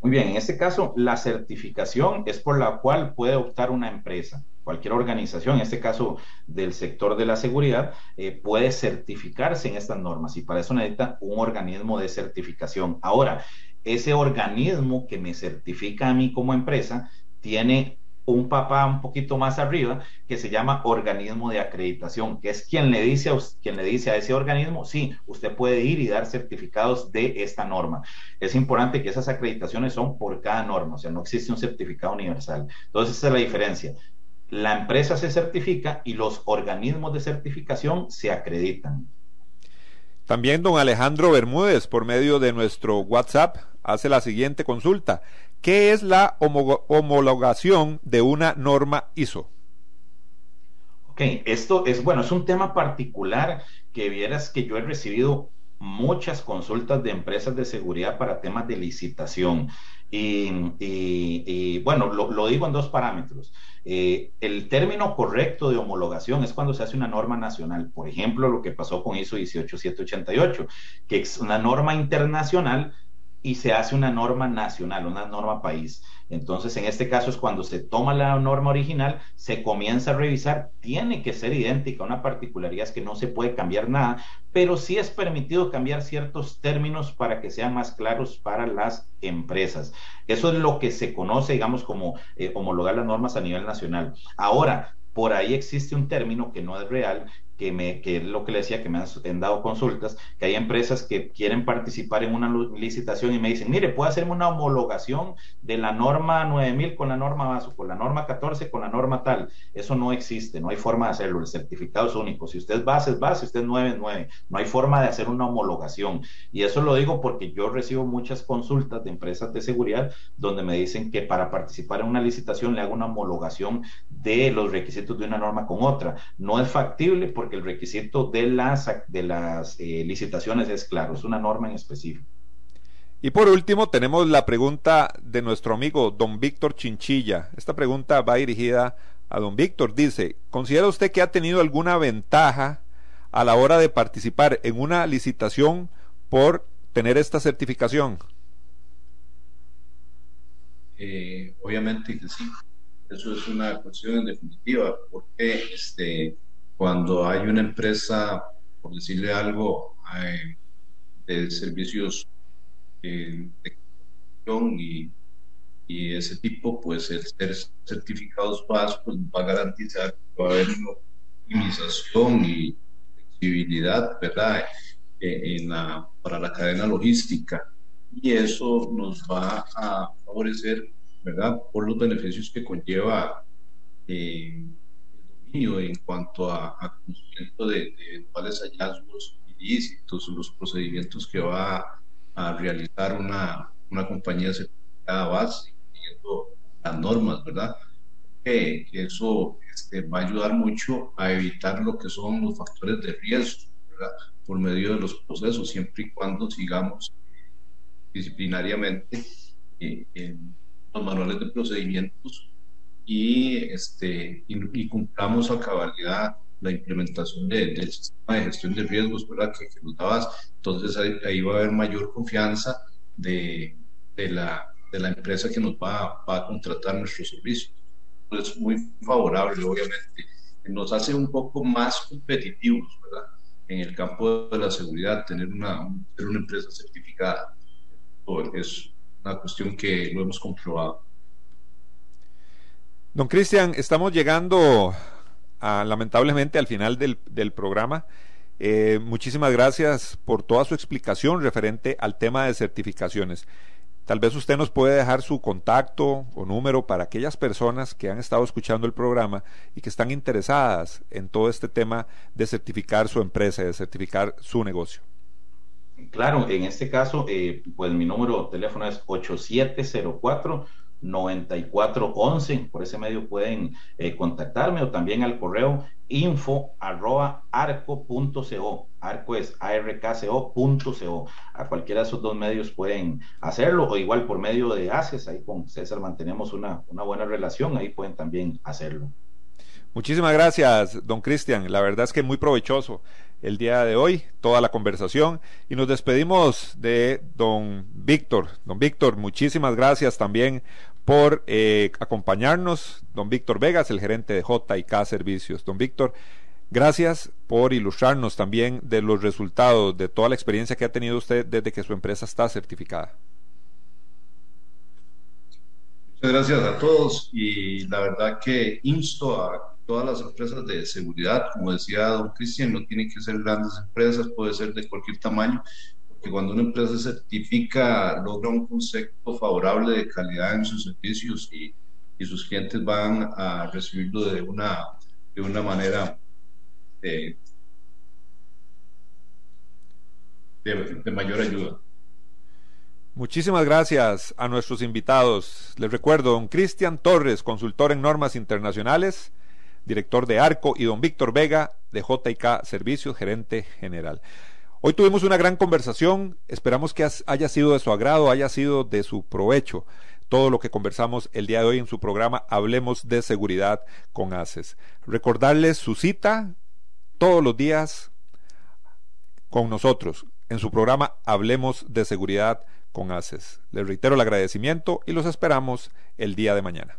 Muy bien, en este caso, la certificación es por la cual puede optar una empresa cualquier organización, en este caso del sector de la seguridad, eh, puede certificarse en estas normas y para eso necesita un organismo de certificación. Ahora, ese organismo que me certifica a mí como empresa tiene un papá un poquito más arriba que se llama organismo de acreditación, que es quien le dice a, quien le dice a ese organismo, sí, usted puede ir y dar certificados de esta norma. Es importante que esas acreditaciones son por cada norma, o sea, no existe un certificado universal. Entonces, esa es la diferencia la empresa se certifica y los organismos de certificación se acreditan. También don Alejandro Bermúdez, por medio de nuestro WhatsApp, hace la siguiente consulta. ¿Qué es la homologación de una norma ISO? Ok, esto es, bueno, es un tema particular que vieras que yo he recibido muchas consultas de empresas de seguridad para temas de licitación. Y, bueno, lo, digo en dos parámetros. Eh, el término correcto de homologación es cuando se hace una norma nacional. Por ejemplo, lo que pasó con ISO 18788, que es una norma internacional y se hace una norma nacional, una norma país. Entonces, en este caso es cuando se toma la norma original, se comienza a revisar, tiene que ser idéntica, una particularidad es que no se puede cambiar nada, pero sí es permitido cambiar ciertos términos para que sean más claros para las empresas. Eso es lo que se conoce, digamos, como eh, homologar las normas a nivel nacional. Ahora, por ahí existe un término que no es real, que, me, que es lo que le decía, que me han, dado consultas, que hay empresas que quieren participar en una licitación y me dicen, mire, puede hacerme una homologación de la norma 9000 con la norma básica, con la norma 14 con la norma tal. Eso no existe, no hay forma de hacerlo, el certificado es único. Si usted es base, es base, si usted es 9, es 9. No hay forma de hacer una homologación. Y eso lo digo porque yo recibo muchas consultas de empresas de seguridad donde me dicen que para participar en una licitación le hago una homologación de los requisitos de una norma con otra. No es factible porque porque el requisito de las, de las eh, licitaciones es claro, es una norma en específico. Y por último tenemos la pregunta de nuestro amigo don Víctor Chinchilla. Esta pregunta va dirigida a don Víctor. Dice, ¿considera usted que ha tenido alguna ventaja a la hora de participar en una licitación por tener esta certificación? Eh, obviamente que sí. Eso es una cuestión en definitiva, porque este, cuando hay una empresa, por decirle algo, eh, de servicios eh, de y, y, ese tipo, pues el ser certificados básicos pues, va a garantizar que va a haber una optimización y flexibilidad, ¿verdad? Eh, para la cadena logística. Y eso nos va a favorecer, ¿verdad? Por los beneficios que conlleva en cuanto a, conocimiento de, eventuales hallazgos ilícitos, los procedimientos que va a realizar una, una compañía certificada base, siguiendo las normas, ¿verdad? Que, eso este, va a ayudar mucho a evitar lo que son los factores de riesgo, ¿verdad? Por medio de los procesos, siempre y cuando sigamos disciplinariamente eh, en los manuales de procedimientos y, este, y, cumplamos a cabalidad la implementación del sistema de gestión de riesgos ¿verdad? Que, nos dabas. Entonces ahí, va a haber mayor confianza de, de, la, de la empresa que nos va, va a contratar nuestros servicios. Es muy favorable, obviamente. Nos hace un poco más competitivos ¿verdad? en el campo de la seguridad, tener una, una empresa certificada. Es una cuestión que lo hemos comprobado. Don Cristian, estamos llegando lamentablemente al final del, programa. Eh, muchísimas gracias por toda su explicación referente al tema de certificaciones. Tal vez usted nos puede dejar su contacto o número para aquellas personas que han estado escuchando el programa y que están interesadas en todo este tema de certificar su empresa, de certificar su negocio. Claro, en este caso, eh, pues mi número de teléfono es 8704 9411. Por ese medio pueden eh, contactarme o también al correo info arroba arco.co. Arco es arkco.co. A cualquiera de esos dos medios pueden hacerlo o igual por medio de ACES. Ahí con César mantenemos una, una buena relación. Ahí pueden también hacerlo. Muchísimas gracias, don Cristian. La verdad es que muy provechoso el día de hoy, toda la conversación. Y nos despedimos de don Víctor. Don Víctor, muchísimas gracias también por eh, acompañarnos. Don Víctor Vegas, el gerente de JK Servicios. Don Víctor, gracias por ilustrarnos también de los resultados, de toda la experiencia que ha tenido usted desde que su empresa está certificada. Muchas gracias a todos y la verdad que insto a todas las empresas de seguridad, como decía don Cristian, no tienen que ser grandes empresas, puede ser de cualquier tamaño, porque cuando una empresa certifica, logra un concepto favorable de calidad en sus servicios y, y sus clientes van a recibirlo de una, de una manera de, de mayor ayuda. Muchísimas gracias a nuestros invitados. Les recuerdo, don Cristian Torres, consultor en normas internacionales, director de ARCO, y don Víctor Vega, de JK Servicios, gerente general. Hoy tuvimos una gran conversación, esperamos que haya sido de su agrado, haya sido de su provecho todo lo que conversamos el día de hoy en su programa Hablemos de Seguridad con ACES. Recordarles su cita todos los días con nosotros en su programa Hablemos de Seguridad con ACES. Les reitero el agradecimiento y los esperamos el día de mañana.